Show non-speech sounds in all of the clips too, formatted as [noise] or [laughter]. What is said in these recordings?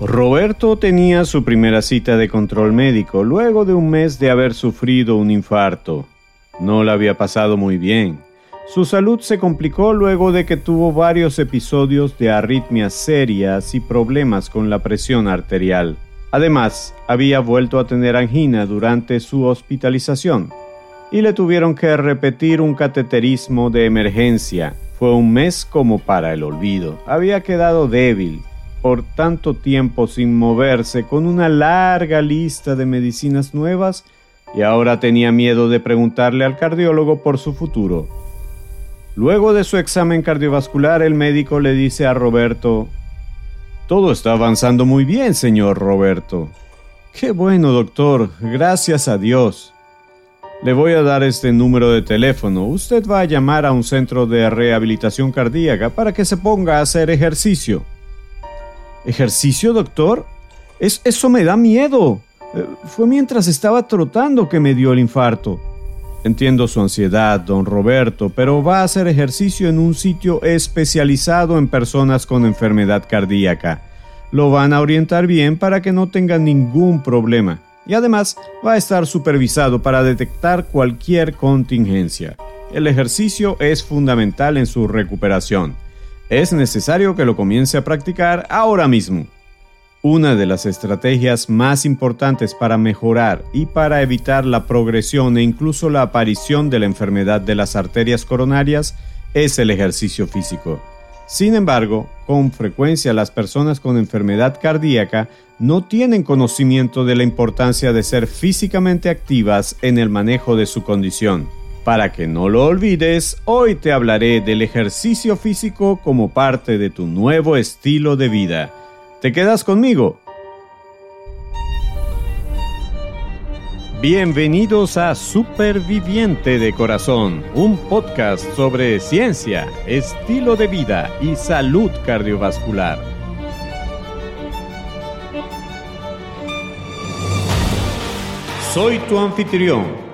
Roberto tenía su primera cita de control médico luego de un mes de haber sufrido un infarto. No la había pasado muy bien. Su salud se complicó luego de que tuvo varios episodios de arritmias serias y problemas con la presión arterial. Además, había vuelto a tener angina durante su hospitalización y le tuvieron que repetir un cateterismo de emergencia. Fue un mes como para el olvido. Había quedado débil por tanto tiempo sin moverse con una larga lista de medicinas nuevas y ahora tenía miedo de preguntarle al cardiólogo por su futuro. Luego de su examen cardiovascular, el médico le dice a Roberto, Todo está avanzando muy bien, señor Roberto. Qué bueno, doctor, gracias a Dios. Le voy a dar este número de teléfono. Usted va a llamar a un centro de rehabilitación cardíaca para que se ponga a hacer ejercicio. ¿Ejercicio, doctor? Es, eso me da miedo. Eh, fue mientras estaba trotando que me dio el infarto. Entiendo su ansiedad, don Roberto, pero va a hacer ejercicio en un sitio especializado en personas con enfermedad cardíaca. Lo van a orientar bien para que no tenga ningún problema. Y además va a estar supervisado para detectar cualquier contingencia. El ejercicio es fundamental en su recuperación es necesario que lo comience a practicar ahora mismo. Una de las estrategias más importantes para mejorar y para evitar la progresión e incluso la aparición de la enfermedad de las arterias coronarias es el ejercicio físico. Sin embargo, con frecuencia las personas con enfermedad cardíaca no tienen conocimiento de la importancia de ser físicamente activas en el manejo de su condición. Para que no lo olvides, hoy te hablaré del ejercicio físico como parte de tu nuevo estilo de vida. ¿Te quedas conmigo? Bienvenidos a Superviviente de Corazón, un podcast sobre ciencia, estilo de vida y salud cardiovascular. Soy tu anfitrión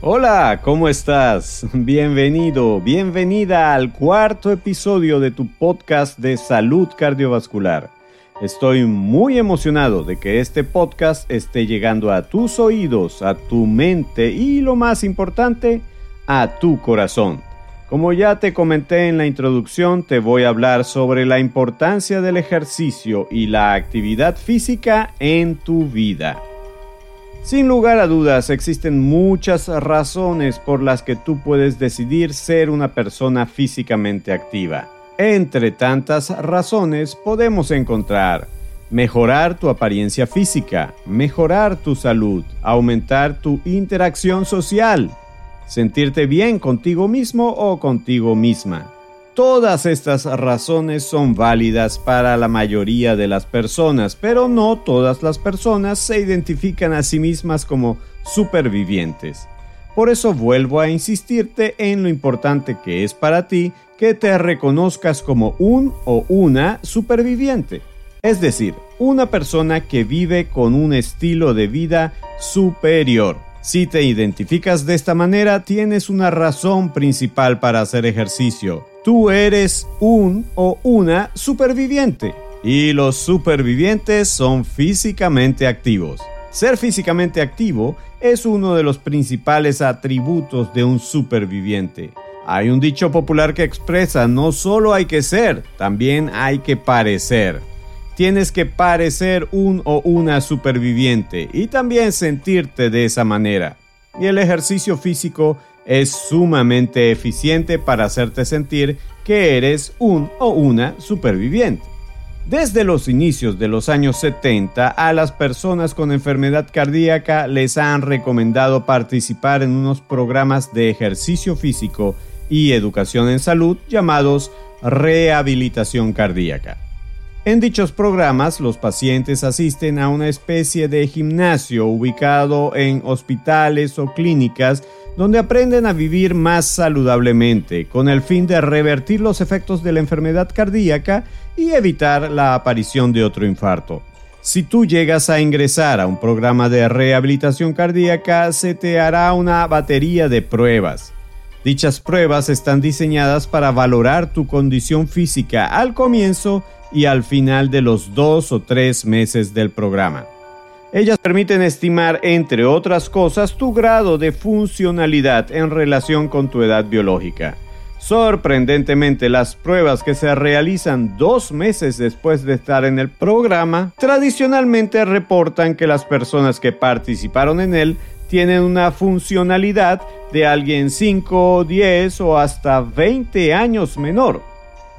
Hola, ¿cómo estás? Bienvenido, bienvenida al cuarto episodio de tu podcast de salud cardiovascular. Estoy muy emocionado de que este podcast esté llegando a tus oídos, a tu mente y lo más importante, a tu corazón. Como ya te comenté en la introducción, te voy a hablar sobre la importancia del ejercicio y la actividad física en tu vida. Sin lugar a dudas, existen muchas razones por las que tú puedes decidir ser una persona físicamente activa. Entre tantas razones podemos encontrar mejorar tu apariencia física, mejorar tu salud, aumentar tu interacción social, sentirte bien contigo mismo o contigo misma, Todas estas razones son válidas para la mayoría de las personas, pero no todas las personas se identifican a sí mismas como supervivientes. Por eso vuelvo a insistirte en lo importante que es para ti que te reconozcas como un o una superviviente. Es decir, una persona que vive con un estilo de vida superior. Si te identificas de esta manera, tienes una razón principal para hacer ejercicio Tú eres un o una superviviente y los supervivientes son físicamente activos. Ser físicamente activo es uno de los principales atributos de un superviviente. Hay un dicho popular que expresa no solo hay que ser, también hay que parecer. Tienes que parecer un o una superviviente y también sentirte de esa manera. Y el ejercicio físico es sumamente eficiente para hacerte sentir que eres un o una superviviente. Desde los inicios de los años 70 a las personas con enfermedad cardíaca les han recomendado participar en unos programas de ejercicio físico y educación en salud llamados rehabilitación cardíaca. En dichos programas, los pacientes asisten a una especie de gimnasio ubicado en hospitales o clínicas donde aprenden a vivir más saludablemente, con el fin de revertir los efectos de la enfermedad cardíaca y evitar la aparición de otro infarto. Si tú llegas a ingresar a un programa de rehabilitación cardíaca, se te hará una batería de pruebas. Dichas pruebas están diseñadas para valorar tu condición física al comienzo y al final de los dos o tres meses del programa. Ellas permiten estimar, entre otras cosas, tu grado de funcionalidad en relación con tu edad biológica. Sorprendentemente, las pruebas que se realizan dos meses después de estar en el programa tradicionalmente reportan que las personas que participaron en él tienen una funcionalidad de alguien 5, 10 o hasta 20 años menor.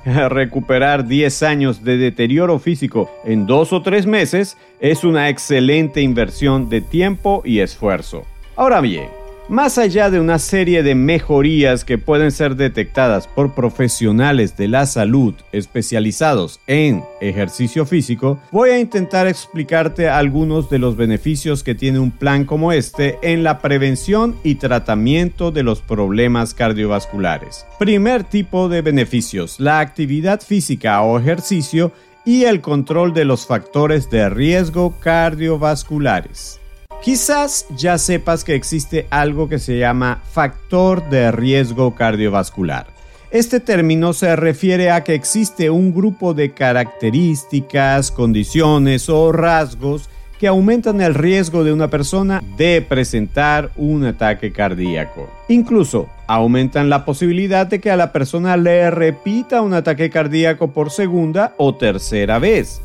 [laughs] Recuperar 10 años de deterioro físico en dos o tres meses es una excelente inversión de tiempo y esfuerzo. Ahora bien, más allá de una serie de mejorías que pueden ser detectadas por profesionales de la salud especializados en ejercicio físico, voy a intentar explicarte algunos de los beneficios que tiene un plan como este en la prevención y tratamiento de los problemas cardiovasculares. Primer tipo de beneficios, la actividad física o ejercicio y el control de los factores de riesgo cardiovasculares. Quizás ya sepas que existe algo que se llama factor de riesgo cardiovascular. Este término se refiere a que existe un grupo de características, condiciones o rasgos que aumentan el riesgo de una persona de presentar un ataque cardíaco. Incluso aumentan la posibilidad de que a la persona le repita un ataque cardíaco por segunda o tercera vez.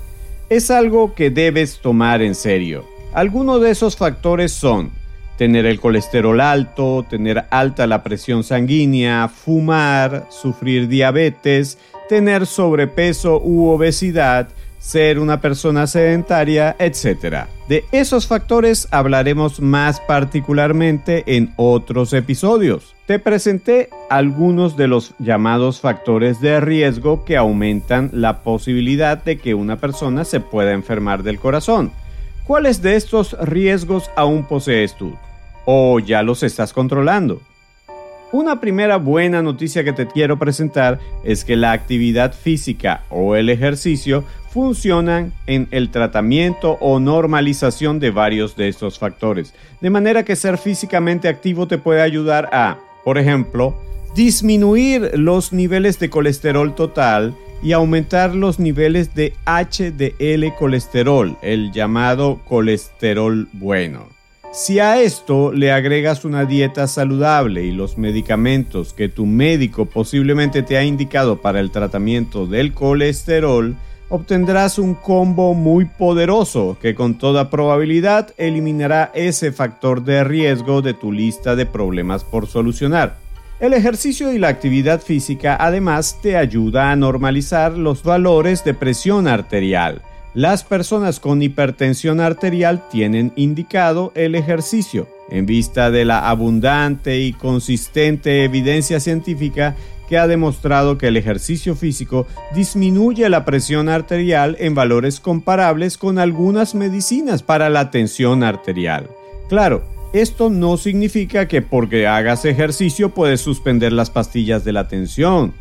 Es algo que debes tomar en serio. Algunos de esos factores son tener el colesterol alto, tener alta la presión sanguínea, fumar, sufrir diabetes, tener sobrepeso u obesidad, ser una persona sedentaria, etc. De esos factores hablaremos más particularmente en otros episodios. Te presenté algunos de los llamados factores de riesgo que aumentan la posibilidad de que una persona se pueda enfermar del corazón. ¿Cuáles de estos riesgos aún posees tú? ¿O ya los estás controlando? Una primera buena noticia que te quiero presentar es que la actividad física o el ejercicio funcionan en el tratamiento o normalización de varios de estos factores, de manera que ser físicamente activo te puede ayudar a, por ejemplo, disminuir los niveles de colesterol total y aumentar los niveles de HDL colesterol, el llamado colesterol bueno. Si a esto le agregas una dieta saludable y los medicamentos que tu médico posiblemente te ha indicado para el tratamiento del colesterol, obtendrás un combo muy poderoso que con toda probabilidad eliminará ese factor de riesgo de tu lista de problemas por solucionar. El ejercicio y la actividad física además te ayuda a normalizar los valores de presión arterial. Las personas con hipertensión arterial tienen indicado el ejercicio. En vista de la abundante y consistente evidencia científica que ha demostrado que el ejercicio físico disminuye la presión arterial en valores comparables con algunas medicinas para la tensión arterial. Claro, esto no significa que porque hagas ejercicio puedes suspender las pastillas de la tensión.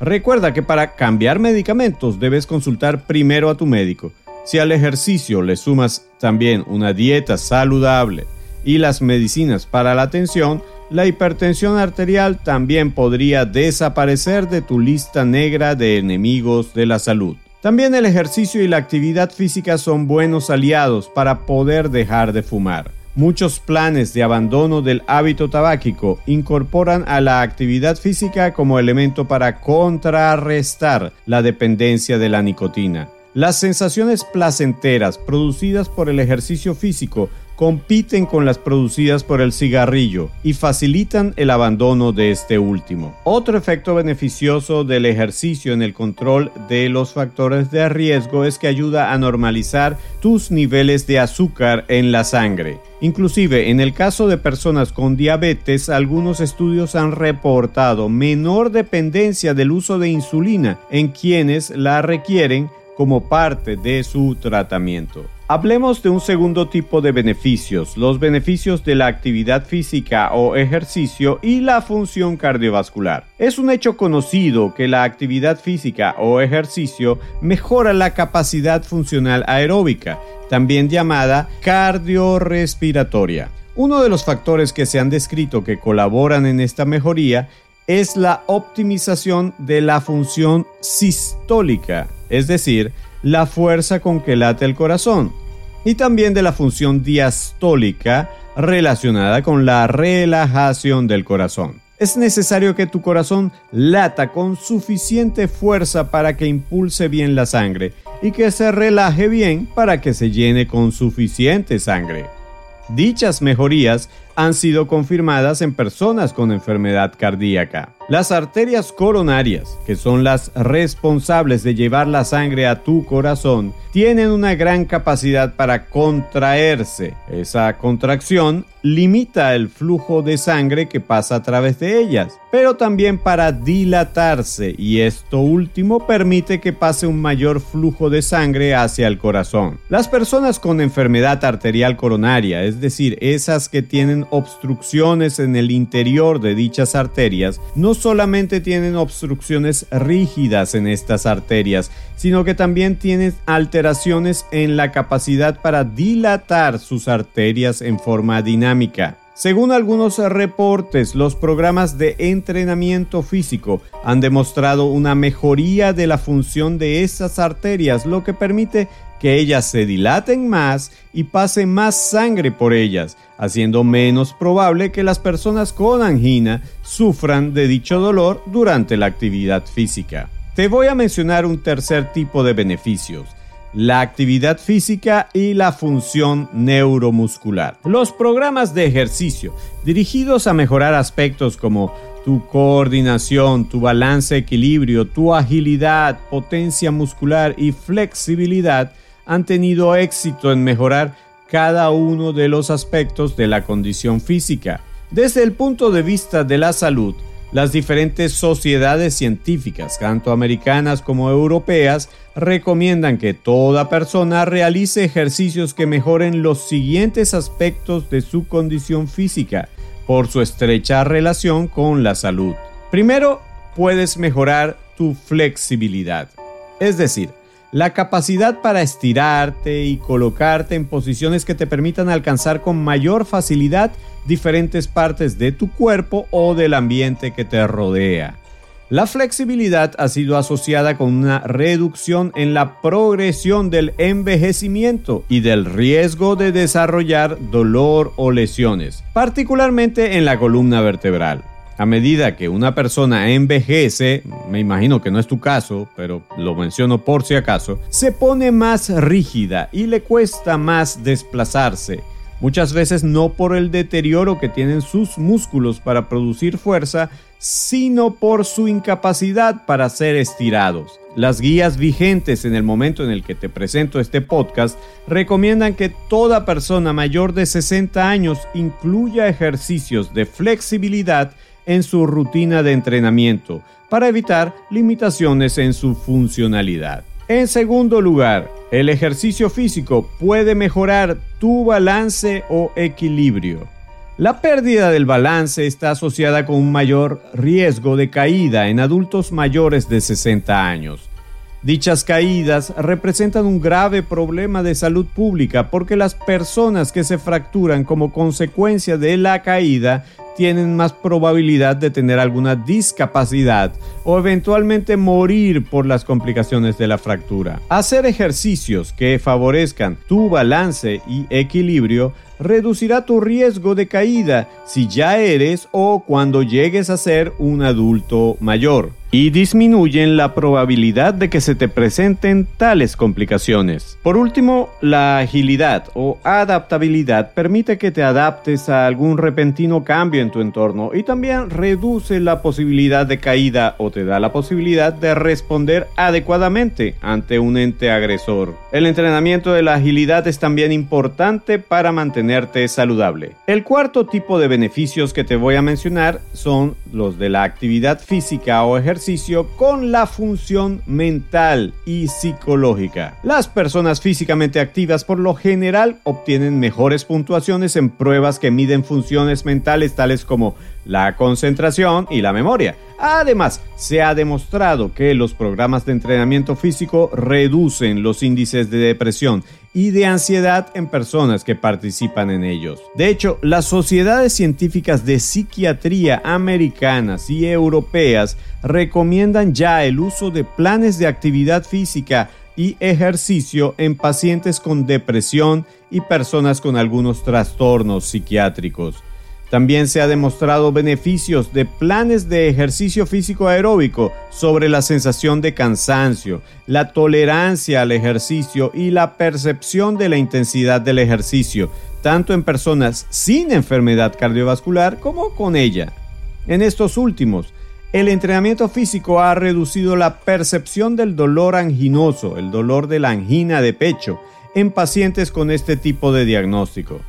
Recuerda que para cambiar medicamentos debes consultar primero a tu médico. Si al ejercicio le sumas también una dieta saludable y las medicinas para la tensión, la hipertensión arterial también podría desaparecer de tu lista negra de enemigos de la salud. También el ejercicio y la actividad física son buenos aliados para poder dejar de fumar. Muchos planes de abandono del hábito tabáquico incorporan a la actividad física como elemento para contrarrestar la dependencia de la nicotina. Las sensaciones placenteras producidas por el ejercicio físico compiten con las producidas por el cigarrillo y facilitan el abandono de este último. Otro efecto beneficioso del ejercicio en el control de los factores de riesgo es que ayuda a normalizar tus niveles de azúcar en la sangre. Inclusive en el caso de personas con diabetes, algunos estudios han reportado menor dependencia del uso de insulina en quienes la requieren como parte de su tratamiento. Hablemos de un segundo tipo de beneficios, los beneficios de la actividad física o ejercicio y la función cardiovascular. Es un hecho conocido que la actividad física o ejercicio mejora la capacidad funcional aeróbica, también llamada cardiorrespiratoria. Uno de los factores que se han descrito que colaboran en esta mejoría es la optimización de la función sistólica, es decir, la fuerza con que late el corazón, y también de la función diastólica relacionada con la relajación del corazón. Es necesario que tu corazón lata con suficiente fuerza para que impulse bien la sangre y que se relaje bien para que se llene con suficiente sangre. Dichas mejorías han sido confirmadas en personas con enfermedad cardíaca. Las arterias coronarias, que son las responsables de llevar la sangre a tu corazón, tienen una gran capacidad para contraerse. Esa contracción limita el flujo de sangre que pasa a través de ellas, pero también para dilatarse y esto último permite que pase un mayor flujo de sangre hacia el corazón. Las personas con enfermedad arterial coronaria, es decir, esas que tienen obstrucciones en el interior de dichas arterias, no solamente tienen obstrucciones rígidas en estas arterias, sino que también tienen alteraciones en la capacidad para dilatar sus arterias en forma dinámica. Según algunos reportes, los programas de entrenamiento físico han demostrado una mejoría de la función de esas arterias, lo que permite que ellas se dilaten más y pase más sangre por ellas, haciendo menos probable que las personas con angina sufran de dicho dolor durante la actividad física. Te voy a mencionar un tercer tipo de beneficios, la actividad física y la función neuromuscular. Los programas de ejercicio dirigidos a mejorar aspectos como tu coordinación, tu balance, equilibrio, tu agilidad, potencia muscular y flexibilidad han tenido éxito en mejorar cada uno de los aspectos de la condición física. Desde el punto de vista de la salud, las diferentes sociedades científicas, tanto americanas como europeas, recomiendan que toda persona realice ejercicios que mejoren los siguientes aspectos de su condición física por su estrecha relación con la salud. Primero, puedes mejorar tu flexibilidad, es decir, la capacidad para estirarte y colocarte en posiciones que te permitan alcanzar con mayor facilidad diferentes partes de tu cuerpo o del ambiente que te rodea. La flexibilidad ha sido asociada con una reducción en la progresión del envejecimiento y del riesgo de desarrollar dolor o lesiones, particularmente en la columna vertebral. A medida que una persona envejece, me imagino que no es tu caso, pero lo menciono por si acaso, se pone más rígida y le cuesta más desplazarse muchas veces no por el deterioro que tienen sus músculos para producir fuerza, sino por su incapacidad para ser estirados. Las guías vigentes en el momento en el que te presento este podcast recomiendan que toda persona mayor de 60 años incluya ejercicios de flexibilidad en su rutina de entrenamiento para evitar limitaciones en su funcionalidad. En segundo lugar, el ejercicio físico puede mejorar tu balance o equilibrio. La pérdida del balance está asociada con un mayor riesgo de caída en adultos mayores de 60 años. Dichas caídas representan un grave problema de salud pública porque las personas que se fracturan como consecuencia de la caída tienen más probabilidad de tener alguna discapacidad o eventualmente morir por las complicaciones de la fractura. Hacer ejercicios que favorezcan tu balance y equilibrio reducirá tu riesgo de caída si ya eres o cuando llegues a ser un adulto mayor y disminuyen la probabilidad de que se te presenten tales complicaciones. Por último, la agilidad o adaptabilidad permite que te adaptes a algún repentino cambio en tu entorno y también reduce la posibilidad de caída o te da la posibilidad de responder adecuadamente ante un ente agresor. El entrenamiento de la agilidad es también importante para mantenerte saludable. El cuarto tipo de beneficios que te voy a mencionar son los de la actividad física o ejercicio con la función mental y psicológica. Las personas físicamente activas por lo general obtienen mejores puntuaciones en pruebas que miden funciones mentales tales como la concentración y la memoria. Además, se ha demostrado que los programas de entrenamiento físico reducen los índices de depresión y de ansiedad en personas que participan en ellos. De hecho, las sociedades científicas de psiquiatría americanas y europeas recomiendan ya el uso de planes de actividad física y ejercicio en pacientes con depresión y personas con algunos trastornos psiquiátricos. También se ha demostrado beneficios de planes de ejercicio físico aeróbico sobre la sensación de cansancio, la tolerancia al ejercicio y la percepción de la intensidad del ejercicio, tanto en personas sin enfermedad cardiovascular como con ella. En estos últimos, el entrenamiento físico ha reducido la percepción del dolor anginoso, el dolor de la angina de pecho, en pacientes con este tipo de diagnóstico.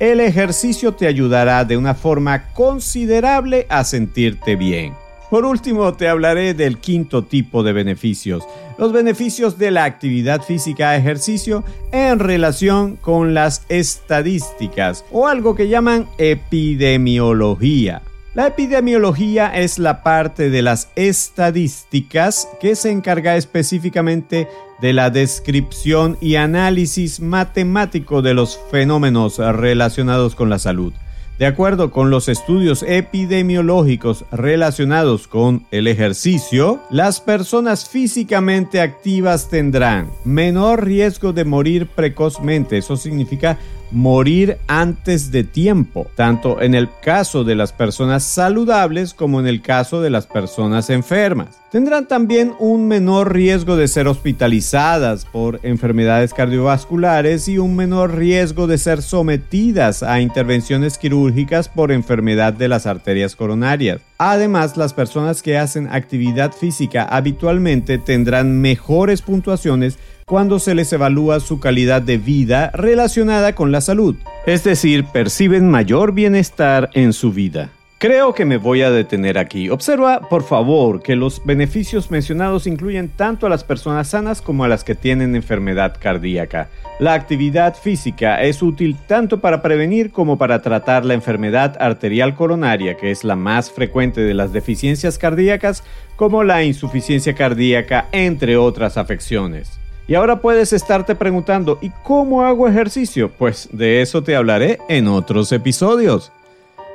El ejercicio te ayudará de una forma considerable a sentirte bien. Por último, te hablaré del quinto tipo de beneficios, los beneficios de la actividad física ejercicio en relación con las estadísticas o algo que llaman epidemiología. La epidemiología es la parte de las estadísticas que se encarga específicamente de la descripción y análisis matemático de los fenómenos relacionados con la salud. De acuerdo con los estudios epidemiológicos relacionados con el ejercicio, las personas físicamente activas tendrán menor riesgo de morir precozmente. Eso significa morir antes de tiempo, tanto en el caso de las personas saludables como en el caso de las personas enfermas. Tendrán también un menor riesgo de ser hospitalizadas por enfermedades cardiovasculares y un menor riesgo de ser sometidas a intervenciones quirúrgicas por enfermedad de las arterias coronarias. Además, las personas que hacen actividad física habitualmente tendrán mejores puntuaciones cuando se les evalúa su calidad de vida relacionada con la salud, es decir, perciben mayor bienestar en su vida. Creo que me voy a detener aquí. Observa, por favor, que los beneficios mencionados incluyen tanto a las personas sanas como a las que tienen enfermedad cardíaca. La actividad física es útil tanto para prevenir como para tratar la enfermedad arterial coronaria, que es la más frecuente de las deficiencias cardíacas, como la insuficiencia cardíaca, entre otras afecciones. Y ahora puedes estarte preguntando, ¿y cómo hago ejercicio? Pues de eso te hablaré en otros episodios.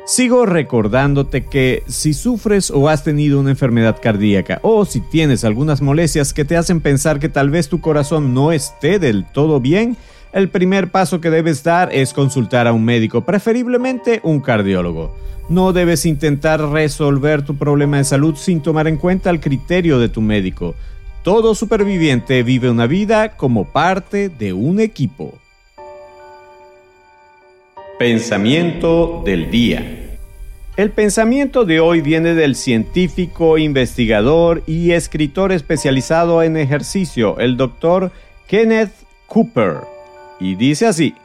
Sigo recordándote que si sufres o has tenido una enfermedad cardíaca o si tienes algunas molestias que te hacen pensar que tal vez tu corazón no esté del todo bien, el primer paso que debes dar es consultar a un médico, preferiblemente un cardiólogo. No debes intentar resolver tu problema de salud sin tomar en cuenta el criterio de tu médico. Todo superviviente vive una vida como parte de un equipo. Pensamiento del día. El pensamiento de hoy viene del científico, investigador y escritor especializado en ejercicio, el doctor Kenneth Cooper. Y dice así,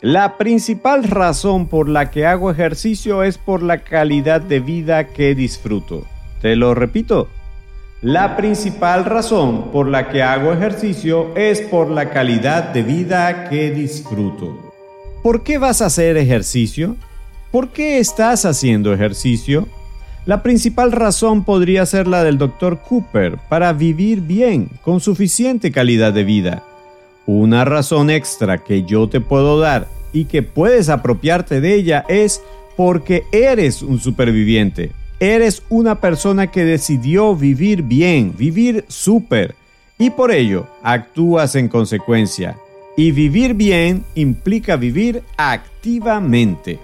la principal razón por la que hago ejercicio es por la calidad de vida que disfruto. Te lo repito, la principal razón por la que hago ejercicio es por la calidad de vida que disfruto. ¿Por qué vas a hacer ejercicio? ¿Por qué estás haciendo ejercicio? La principal razón podría ser la del Dr. Cooper, para vivir bien, con suficiente calidad de vida. Una razón extra que yo te puedo dar y que puedes apropiarte de ella es porque eres un superviviente. Eres una persona que decidió vivir bien, vivir súper, y por ello actúas en consecuencia. Y vivir bien implica vivir activamente.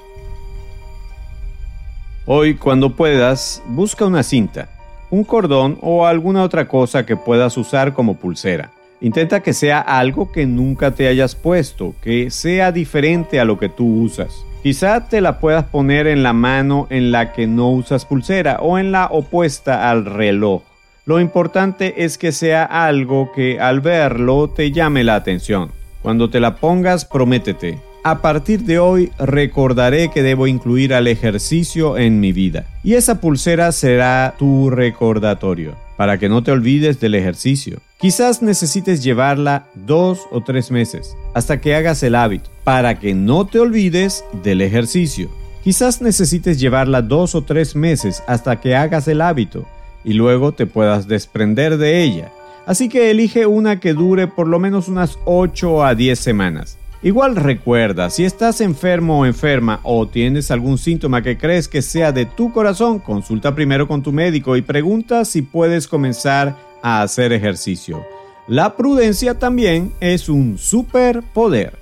Hoy, cuando puedas, busca una cinta, un cordón o alguna otra cosa que puedas usar como pulsera. Intenta que sea algo que nunca te hayas puesto, que sea diferente a lo que tú usas. Quizá te la puedas poner en la mano en la que no usas pulsera o en la opuesta al reloj. Lo importante es que sea algo que al verlo te llame la atención. Cuando te la pongas, prométete. A partir de hoy recordaré que debo incluir al ejercicio en mi vida. Y esa pulsera será tu recordatorio. para que no te olvides del ejercicio. Quizás necesites llevarla dos o tres meses hasta que hagas el hábito, para que no te olvides del ejercicio. Quizás necesites llevarla dos o tres meses hasta que hagas el hábito y luego te puedas desprender de ella. Así que elige una que dure por lo menos unas 8 a 10 semanas. Igual recuerda, si estás enfermo o enferma o tienes algún síntoma que crees que sea de tu corazón, consulta primero con tu médico y pregunta si puedes comenzar a hacer ejercicio. La prudencia también es un superpoder.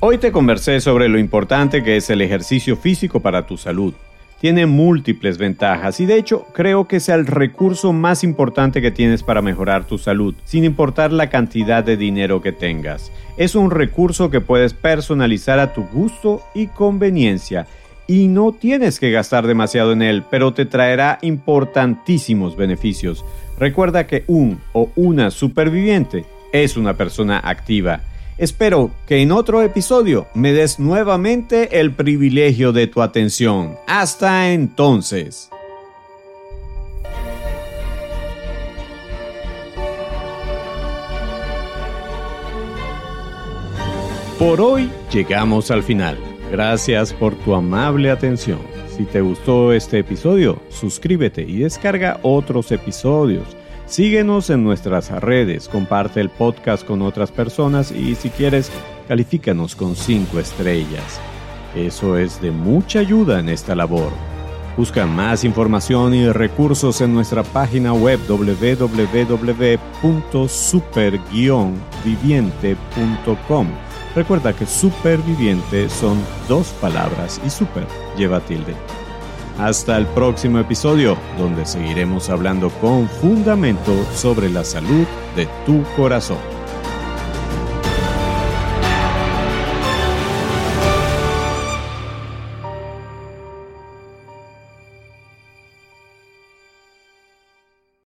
Hoy te conversé sobre lo importante que es el ejercicio físico para tu salud tiene múltiples ventajas y de hecho creo que sea el recurso más importante que tienes para mejorar tu salud, sin importar la cantidad de dinero que tengas. Es un recurso que puedes personalizar a tu gusto y conveniencia y no tienes que gastar demasiado en él, pero te traerá importantísimos beneficios. Recuerda que un o una superviviente es una persona activa Espero que en otro episodio me des nuevamente el privilegio de tu atención. Hasta entonces. Por hoy llegamos al final. Gracias por tu amable atención. Si te gustó este episodio, suscríbete y descarga otros episodios. Síguenos en nuestras redes, comparte el podcast con otras personas y si quieres, califícanos con 5 estrellas. Eso es de mucha ayuda en esta labor. Busca más información y recursos en nuestra página web www.super-viviente.com. Recuerda que superviviente son dos palabras y super lleva tilde. Hasta el próximo episodio, donde seguiremos hablando con fundamento sobre la salud de tu corazón.